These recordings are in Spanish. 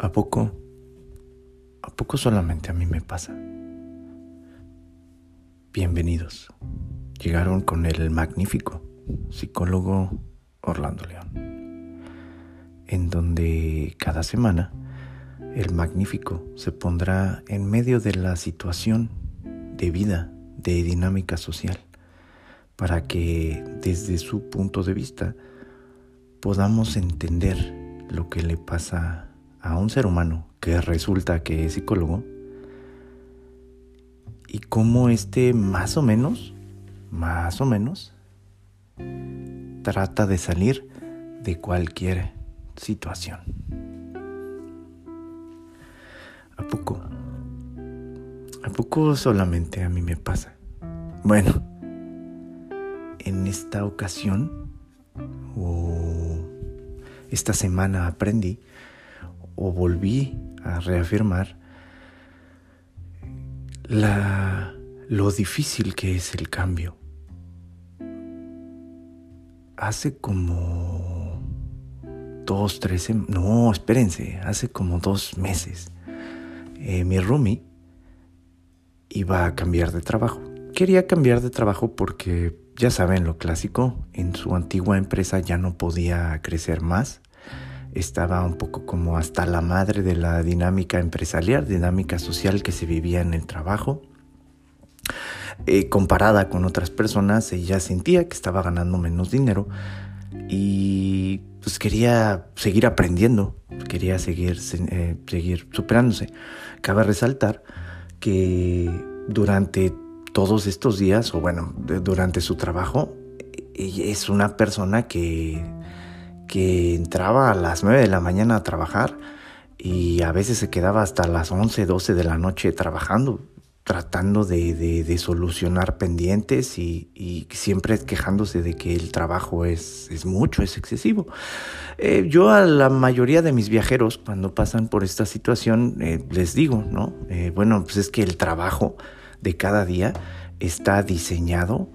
¿A poco? ¿A poco solamente a mí me pasa? Bienvenidos. Llegaron con el magnífico psicólogo Orlando León, en donde cada semana el magnífico se pondrá en medio de la situación de vida, de dinámica social, para que desde su punto de vista podamos entender lo que le pasa a un ser humano que resulta que es psicólogo y cómo este más o menos, más o menos, trata de salir de cualquier situación. ¿A poco? ¿A poco solamente a mí me pasa? Bueno, en esta ocasión o esta semana aprendí o volví a reafirmar la, lo difícil que es el cambio. Hace como dos, tres, no, espérense, hace como dos meses, eh, mi roomie iba a cambiar de trabajo. Quería cambiar de trabajo porque, ya saben, lo clásico, en su antigua empresa ya no podía crecer más estaba un poco como hasta la madre de la dinámica empresarial, dinámica social que se vivía en el trabajo. Eh, comparada con otras personas, ella sentía que estaba ganando menos dinero y pues quería seguir aprendiendo, quería seguir, eh, seguir superándose. Cabe resaltar que durante todos estos días, o bueno, durante su trabajo, ella es una persona que que entraba a las 9 de la mañana a trabajar y a veces se quedaba hasta las 11, 12 de la noche trabajando, tratando de, solucionar pendientes y, siempre quejándose de que el trabajo es, es mucho, es excesivo. Eh, yo a la mayoría de mis viajeros cuando pasan por esta situación eh, les digo, ¿no? Eh, bueno, pues es que el trabajo de cada día está diseñado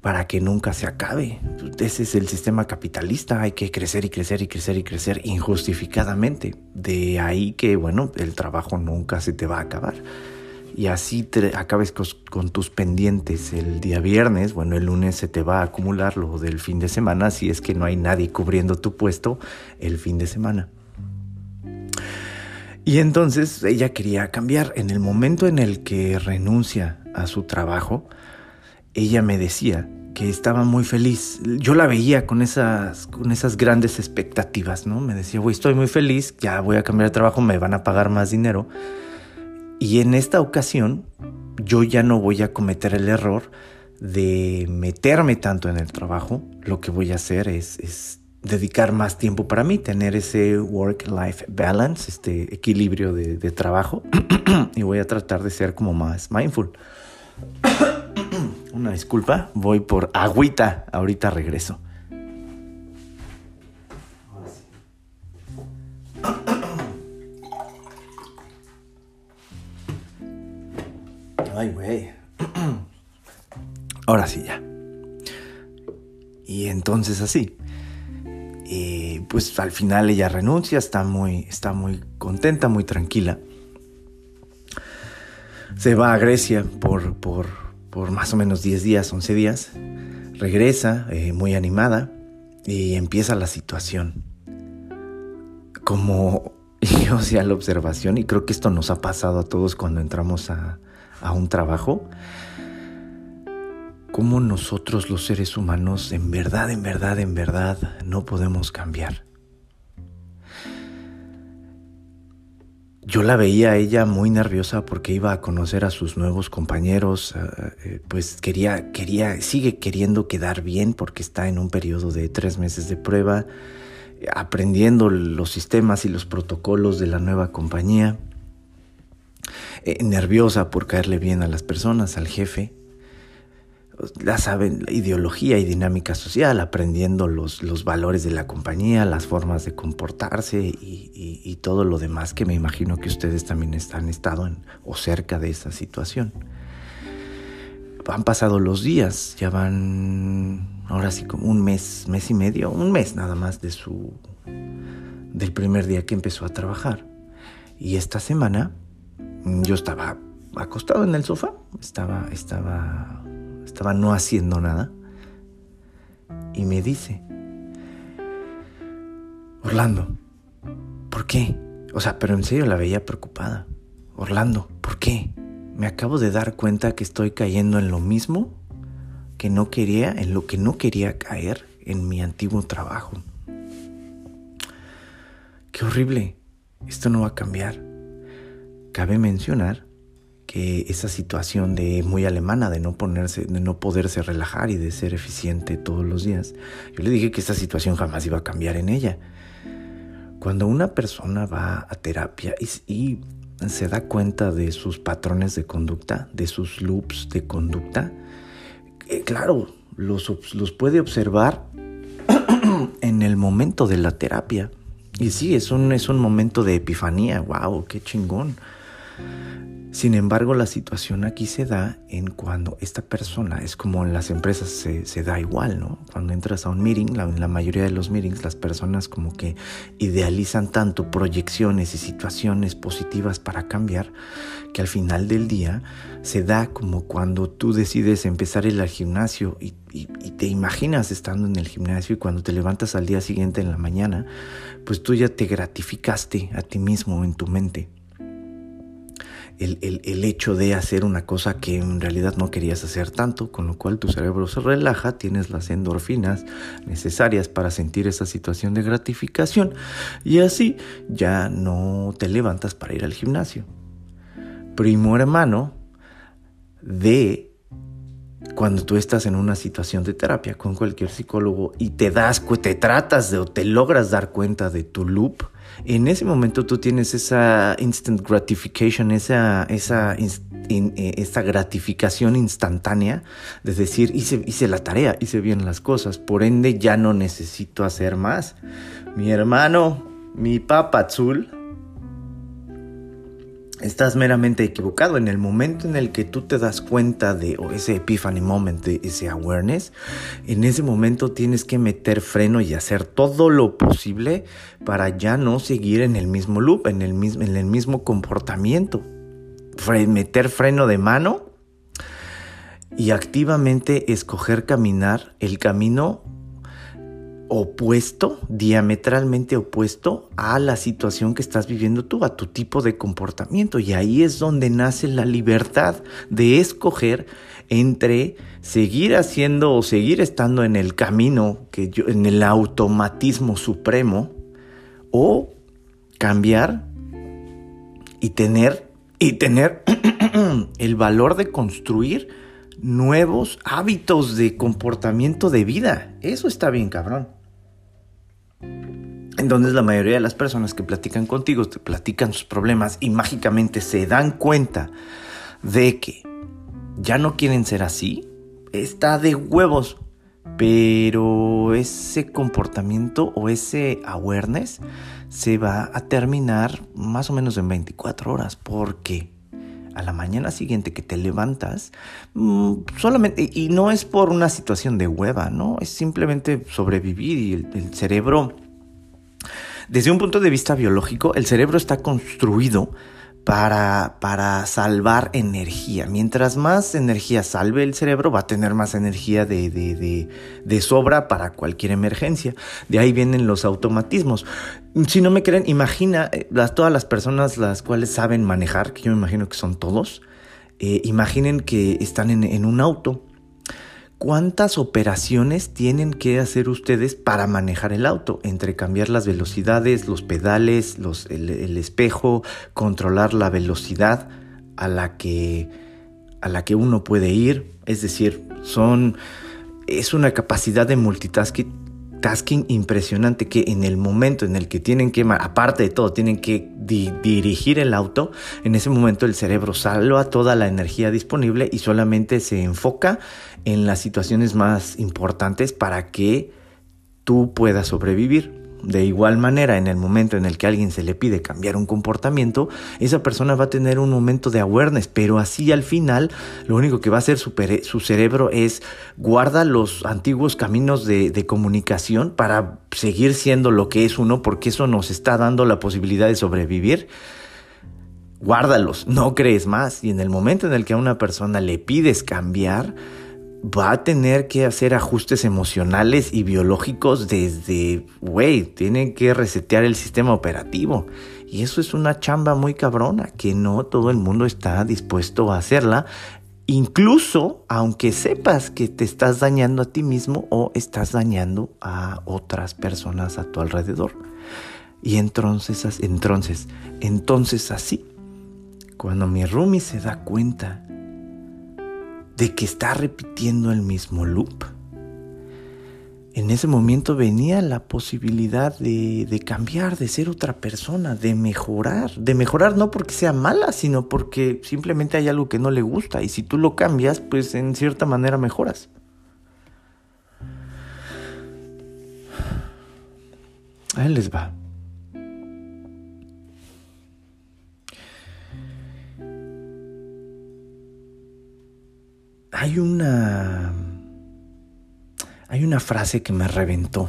para que nunca se acabe. Ese es el sistema capitalista, hay que crecer y crecer y crecer y crecer injustificadamente. De ahí que, bueno, el trabajo nunca se te va a acabar. Y así te acabes con, tus pendientes el día viernes, bueno, el lunes se te va a acumular lo del fin de semana si es que no hay nadie cubriendo tu puesto el fin de semana. Y entonces ella quería cambiar. En el momento en el que renuncia a su trabajo, ella me decía que estaba muy feliz. Yo la veía con esas, con esas grandes expectativas, ¿no? Me decía, güey, estoy muy feliz, ya voy a cambiar de trabajo, me van a pagar más dinero. Y en esta ocasión, yo ya no voy a cometer el error de meterme tanto en el trabajo. Lo que voy a hacer es, es dedicar más tiempo para mí, tener ese work-life balance, este equilibrio de, de trabajo. y voy a tratar de ser como más mindful. Una disculpa, voy por agüita, ahorita regreso. Ay, güey. Ahora sí ya. Y entonces así. Y pues al final ella renuncia, está muy, está muy contenta, muy tranquila. Se va a Grecia por, por por más o menos 10 días, 11 días. Regresa eh, muy animada y empieza la situación. Como yo hacía la observación, y creo que esto nos ha pasado a todos cuando entramos a, a un trabajo, cómo nosotros los seres humanos en verdad, en verdad, en verdad no podemos cambiar. Yo la veía a ella muy nerviosa porque iba a conocer a sus nuevos compañeros, eh, eh, pues quería, quería, sigue queriendo quedar bien porque está en un periodo de tres meses de prueba, aprendiendo los sistemas y los protocolos de la nueva compañía, eh, nerviosa por caerle bien a las personas, al jefe, la saben, ideología y dinámica social, aprendiendo los, los valores de la compañía, las formas de comportarse y, todo lo demás que me imagino que ustedes también han estado en, o cerca de esa situación. Han pasado los días, ya van ahora sí como un mes, mes y medio, un mes nada más de su, del primer día que empezó a trabajar. Y esta semana yo estaba acostado en el sofá, estaba, estaba, estaba no haciendo nada. Y me dice, Orlando, ¿por qué? O sea, pero en serio la veía preocupada. Orlando, ¿por qué? Me acabo de dar cuenta que estoy cayendo en lo mismo que no quería, en lo que no quería caer en mi antiguo trabajo. Qué horrible. Esto no va a cambiar. Cabe mencionar que esa situación de muy alemana de no ponerse, de no poderse relajar y de ser eficiente todos los días, yo le dije que esta situación jamás iba a cambiar en ella. Cuando una persona va a terapia y, se da cuenta de sus patrones de conducta, de sus loops de conducta, eh, claro, los, los puede observar en el momento de la terapia. Y sí, es un, es un momento de epifanía, wow, qué chingón. Sin embargo, la situación aquí se da en cuando esta persona, es como en las empresas se, da igual, ¿no? Cuando entras a un meeting, la, en la mayoría de los meetings, las personas como que idealizan tanto proyecciones y situaciones positivas para cambiar, que al final del día se da como cuando tú decides empezar al gimnasio y te imaginas estando en el gimnasio y cuando te levantas al día siguiente en la mañana, pues tú ya te gratificaste a ti mismo en tu mente el, hecho de hacer una cosa que en realidad no querías hacer tanto, con lo cual tu cerebro se relaja, tienes las endorfinas necesarias para sentir esa situación de gratificación y así ya no te levantas para ir al gimnasio. Primo hermano de cuando tú estás en una situación de terapia con cualquier psicólogo y te das, te tratas de o te logras dar cuenta de tu loop, en ese momento tú tienes esa instant gratification, esa, esa, eh, esa gratificación instantánea de decir, hice, hice la tarea, hice bien las cosas, por ende ya no necesito hacer más. Mi hermano, mi papa azul, estás meramente equivocado. En el momento en el que tú te das cuenta de ese epiphany moment, de ese awareness, en ese momento tienes que meter freno y hacer todo lo posible para ya no seguir en el mismo loop, en el mismo, en el mismo comportamiento. meter freno de mano y activamente escoger caminar el camino opuesto, diametralmente opuesto a la situación que estás viviendo tú, a tu tipo de comportamiento. Y ahí es donde nace la libertad de escoger entre seguir haciendo o seguir estando en el camino, que yo, en el automatismo supremo, o cambiar y tener, y tener el valor de construir nuevos hábitos de comportamiento de vida. Eso está bien, cabrón. Entonces la mayoría de las personas que platican contigo te platican sus problemas y mágicamente se dan cuenta de que ya no quieren ser así. Está de huevos. Pero ese comportamiento o ese awareness se va a terminar más o menos en 24 horas. Porque a la mañana siguiente que te levantas, mm, solamente, y no es por una situación de hueva, ¿no? Es simplemente sobrevivir y el cerebro desde un punto de vista biológico, el cerebro está construido para, para, salvar energía. Mientras más energía salve el cerebro, va a tener más energía de, de, de, sobra para cualquier emergencia. De ahí vienen los automatismos. Si no me creen, imagina eh, las, todas las personas las cuales saben manejar, que yo me imagino que son todos, eh, imaginen que están en, en un auto ¿Cuántas operaciones tienen que hacer ustedes para manejar el auto? Entre cambiar las velocidades, los pedales, los, el, espejo, controlar la velocidad a la que a la que uno puede ir. Es decir, son es una capacidad de multitasking tasking impresionante que en el momento en el que tienen que, aparte de todo, tienen que dirigir el auto, en ese momento el cerebro salva toda la energía disponible y solamente se enfoca en las situaciones más importantes para que tú puedas sobrevivir. De igual manera, en el momento en el que alguien se le pide cambiar un comportamiento, esa persona va a tener un momento de awareness, pero así al final lo único que va a hacer su, su cerebro es guarda los antiguos caminos de, de comunicación para seguir siendo lo que es uno, porque eso nos está dando la posibilidad de sobrevivir guárdalos, no crees más. Y en el momento en el que a una persona le pides cambiar, va a tener que hacer ajustes emocionales y biológicos desde, güey, tiene que resetear el sistema operativo. Y eso es una chamba muy cabrona, que no todo el mundo está dispuesto a hacerla, incluso aunque sepas que te estás dañando a ti mismo o estás dañando a otras personas a tu alrededor. Y entonces, entonces, entonces así, cuando mi Rumi se da cuenta de que está repitiendo el mismo loop. En ese momento venía la posibilidad de, cambiar, de ser otra persona, de mejorar. De mejorar no porque sea mala, sino porque simplemente hay algo que no le gusta. Y si tú lo cambias, pues en cierta manera mejoras. Ahí les va. Hay una. Hay una frase que me reventó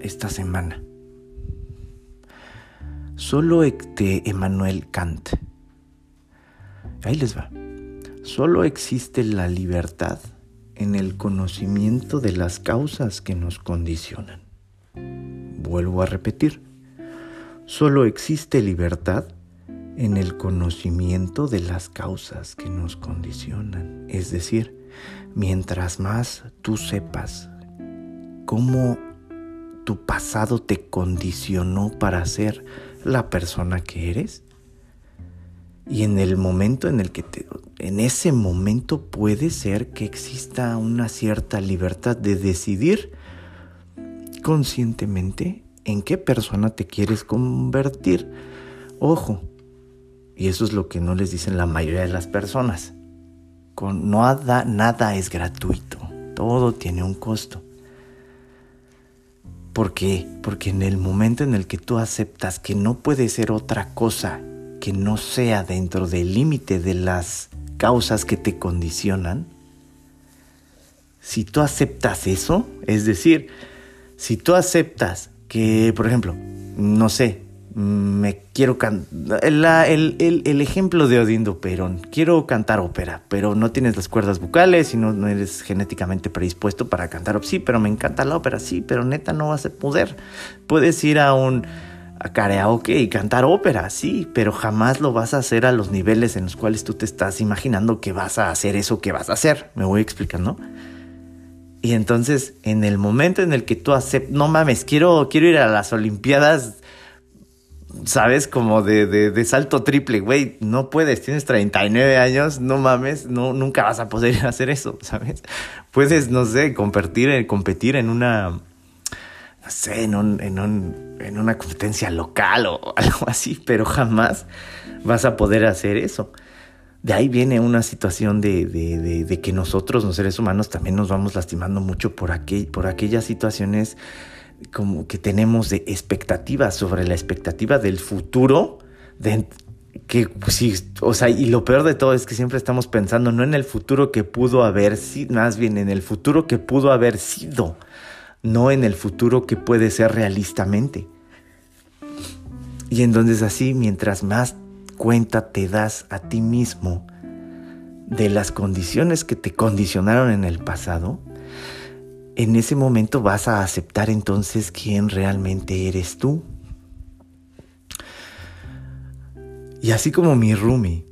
esta semana. Solo de Emmanuel Kant. Ahí les va. Solo existe la libertad en el conocimiento de las causas que nos condicionan. Vuelvo a repetir. Solo existe libertad en el conocimiento de las causas que nos condicionan. Es decir, mientras más tú sepas cómo tu pasado te condicionó para ser la persona que eres, y en el momento en el que te, en ese momento puede ser que exista una cierta libertad de decidir conscientemente en qué persona te quieres convertir. Ojo, y eso es lo que no les dicen la mayoría de las personas. Nada, nada es gratuito. Todo tiene un costo. ¿Por qué? Porque en el momento en el que tú aceptas que no puede ser otra cosa que no sea dentro del límite de las causas que te condicionan, si tú aceptas eso, es decir, si tú aceptas que, por ejemplo, no sé, me quiero cantar. El, el, ejemplo de Odindo Perón. Quiero cantar ópera, pero no tienes las cuerdas vocales y no, eres genéticamente predispuesto para cantar. Sí, pero me encanta la ópera, sí, pero neta no vas a poder. Puedes ir a un a karaoke y cantar ópera, sí, pero jamás lo vas a hacer a los niveles en los cuales tú te estás imaginando que vas a hacer eso que vas a hacer. ¿Me voy explicando? Y entonces, en el momento en el que tú aceptas, no mames, quiero, quiero ir a las Olimpiadas ¿sabes? Como de, de, salto triple, güey, no puedes, tienes 39 años, no mames, no, nunca vas a poder hacer eso, ¿sabes? Puedes, no sé, competir, competir en una, no sé, en, un, en, un, en una competencia local o algo así, pero jamás vas a poder hacer eso. De ahí viene una situación de, de, de, que nosotros, los seres humanos, también nos vamos lastimando mucho por, aquel, por aquellas situaciones como que tenemos de expectativas sobre la expectativa del futuro, que sí, o sea, y lo peor de todo es que siempre estamos pensando no en el futuro que pudo haber sido, más bien en el futuro que pudo haber sido, no en el futuro que puede ser realistamente. Y entonces así, mientras más cuenta te das a ti mismo de las condiciones que te condicionaron en el pasado, en ese momento vas a aceptar entonces quién realmente eres tú. Y así como mi Rumi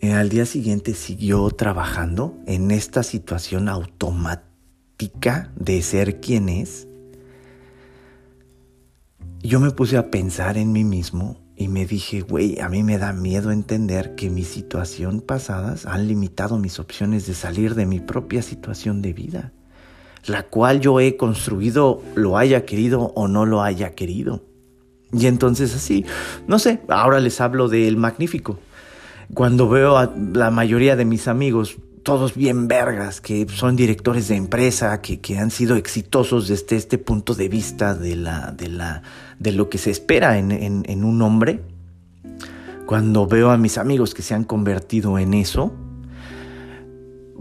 eh, al día siguiente siguió trabajando en esta situación automática de ser quien es, yo me puse a pensar en mí mismo y me dije, güey, a mí me da miedo entender que mis situaciones pasadas han limitado mis opciones de salir de mi propia situación de vida la cual yo he construido, lo haya querido o no lo haya querido. Y entonces así, no sé, ahora les hablo del magnífico. Cuando veo a la mayoría de mis amigos todos bien vergas, que son directores de empresa, que, que, han sido exitosos desde este punto de vista de, la, de, la, de lo que se espera en, en, en un hombre. Cuando veo a mis amigos que se han convertido en eso,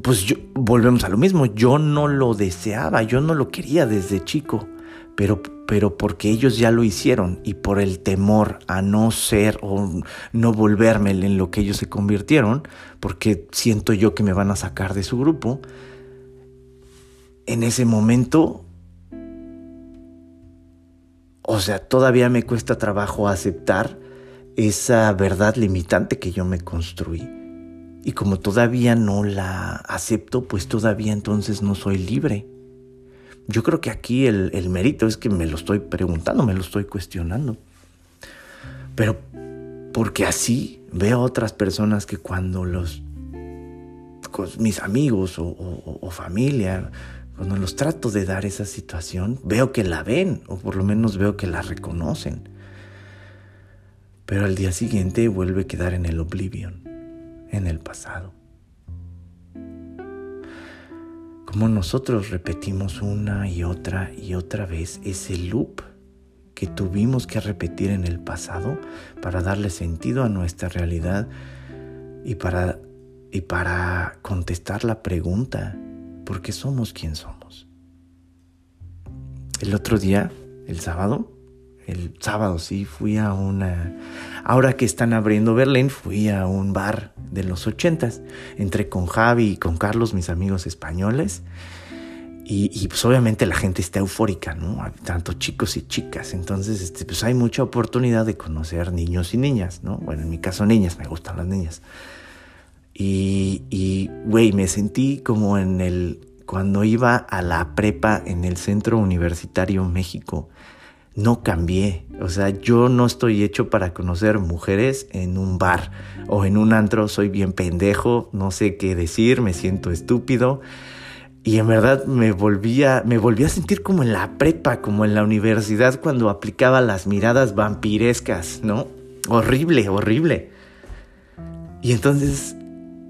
pues yo, volvemos a lo mismo, yo no lo deseaba, yo no lo quería desde chico, pero, pero porque ellos ya lo hicieron y por el temor a no ser o no volverme en lo que ellos se convirtieron, porque siento yo que me van a sacar de su grupo, en ese momento, o sea, todavía me cuesta trabajo aceptar esa verdad limitante que yo me construí. Y como todavía no la acepto, pues todavía entonces no soy libre. Yo creo que aquí el, el, mérito es que me lo estoy preguntando, me lo estoy cuestionando. Pero porque así veo a otras personas que cuando los mis amigos o, o, o familia, cuando los trato de dar esa situación, veo que la ven, o por lo menos veo que la reconocen. Pero al día siguiente vuelve a quedar en el oblivion en el pasado. Como nosotros repetimos una y otra y otra vez ese loop que tuvimos que repetir en el pasado para darle sentido a nuestra realidad y para, y para contestar la pregunta, ¿por qué somos quien somos? El otro día, el sábado, el sábado sí, fui a una... Ahora que están abriendo Berlín, fui a un bar de los ochentas. Entré con Javi y con Carlos, mis amigos españoles. Y, y, pues obviamente la gente está eufórica, ¿no? Tanto chicos y chicas. Entonces, este, pues hay mucha oportunidad de conocer niños y niñas, ¿no? Bueno, en mi caso niñas, me gustan las niñas. Y, güey, me sentí como en el... Cuando iba a la prepa en el Centro Universitario México no cambié. O sea, yo no estoy hecho para conocer mujeres en un bar o en un antro. Soy bien pendejo, no sé qué decir, me siento estúpido. Y en verdad me volvía, me volví a sentir como en la prepa, como en la universidad cuando aplicaba las miradas vampirescas, ¿no? Horrible, horrible. Y entonces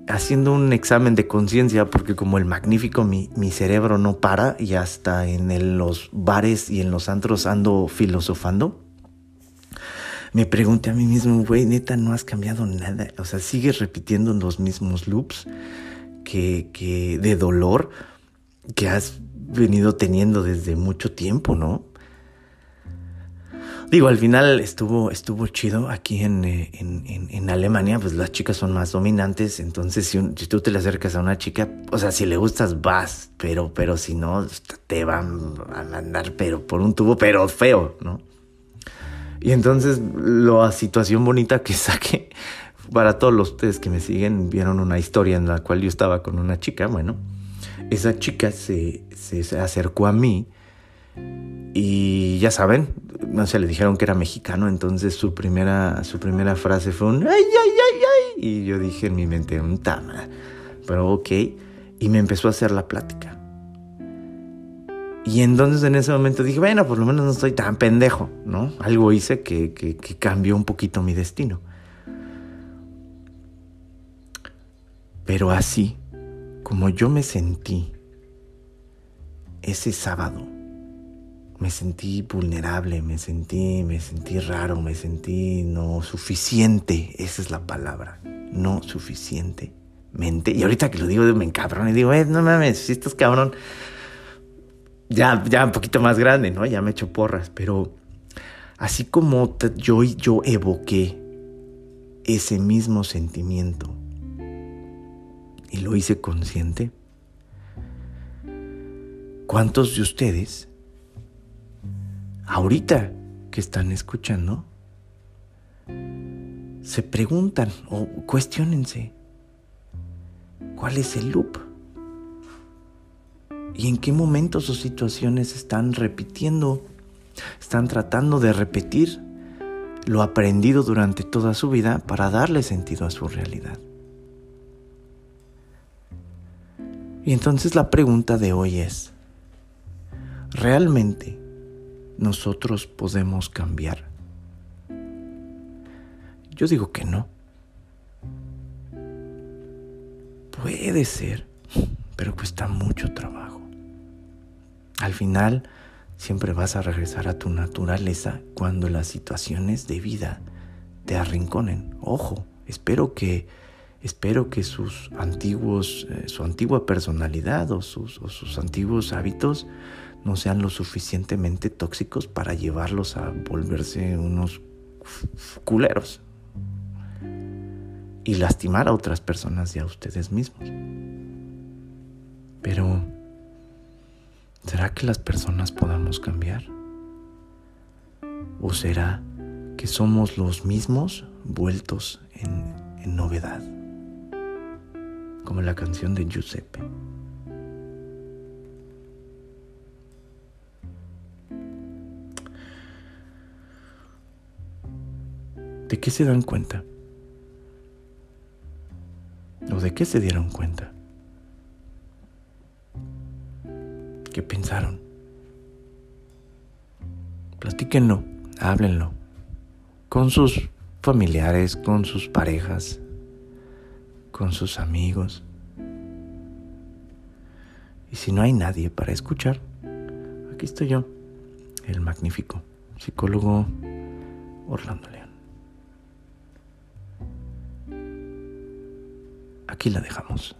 haciendo un examen de conciencia, porque como el magnífico mi, mi, cerebro no para y hasta en los bares y en los antros ando filosofando, me pregunté a mí mismo, güey, neta, no has cambiado nada. O sea, sigues repitiendo los mismos loops que, que de dolor que has venido teniendo desde mucho tiempo, ¿no? Digo, al final estuvo, estuvo chido aquí en, eh, en, en, en, Alemania, pues las chicas son más dominantes, entonces si, si, tú te le acercas a una chica, o sea, si le gustas, vas, pero, pero si no, te van a mandar, pero por un tubo, pero feo, ¿no? Y entonces la situación bonita que saqué, para todos los ustedes que me siguen, vieron una historia en la cual yo estaba con una chica, bueno, esa chica se, se acercó a mí y ya saben, no sé, le dijeron que era mexicano, entonces su primera, su primera frase fue un ay, ay, ay, ay. Y yo dije en mi mente, un tama. Pero ok. Y me empezó a hacer la plática. Y entonces en ese momento dije, bueno, por lo menos no estoy tan pendejo, ¿no? Algo hice que, que, que cambió un poquito mi destino. Pero así, como yo me sentí ese sábado, me sentí vulnerable, me sentí, me sentí raro, me sentí no suficiente, esa es la palabra, no suficientemente. Y ahorita que lo digo, me encabrón y digo, eh, no mames, si estás cabrón, ya, ya un poquito más grande, ¿no? Ya me echo porras, pero así como yo, yo evoqué ese mismo sentimiento y lo hice consciente, ¿cuántos de ustedes ahorita que están escuchando, se preguntan o cuestionense, ¿cuál es el loop? ¿Y en qué momentos o situaciones están repitiendo, están tratando de repetir lo aprendido durante toda su vida para darle sentido a su realidad? Y entonces la pregunta de hoy es, ¿realmente nosotros podemos cambiar? Yo digo que no. Puede ser, pero cuesta mucho trabajo. Al final, siempre vas a regresar a tu naturaleza cuando las situaciones de vida te arrinconen. Ojo, espero que espero que sus antiguos, eh, su antigua personalidad o sus, o sus antiguos hábitos no sean lo suficientemente tóxicos para llevarlos a volverse unos culeros y lastimar a otras personas y a ustedes mismos. Pero, ¿será que las personas podamos cambiar? ¿O será que somos los mismos vueltos en, en novedad? Como la canción de Giuseppe. ¿De qué se dan cuenta? ¿O de qué se dieron cuenta? ¿Qué pensaron? Platíquenlo, háblenlo con sus familiares, con sus parejas, con sus amigos. Y si no hay nadie para escuchar, aquí estoy yo, el magnífico psicólogo Orlando León. Aquí la dejamos.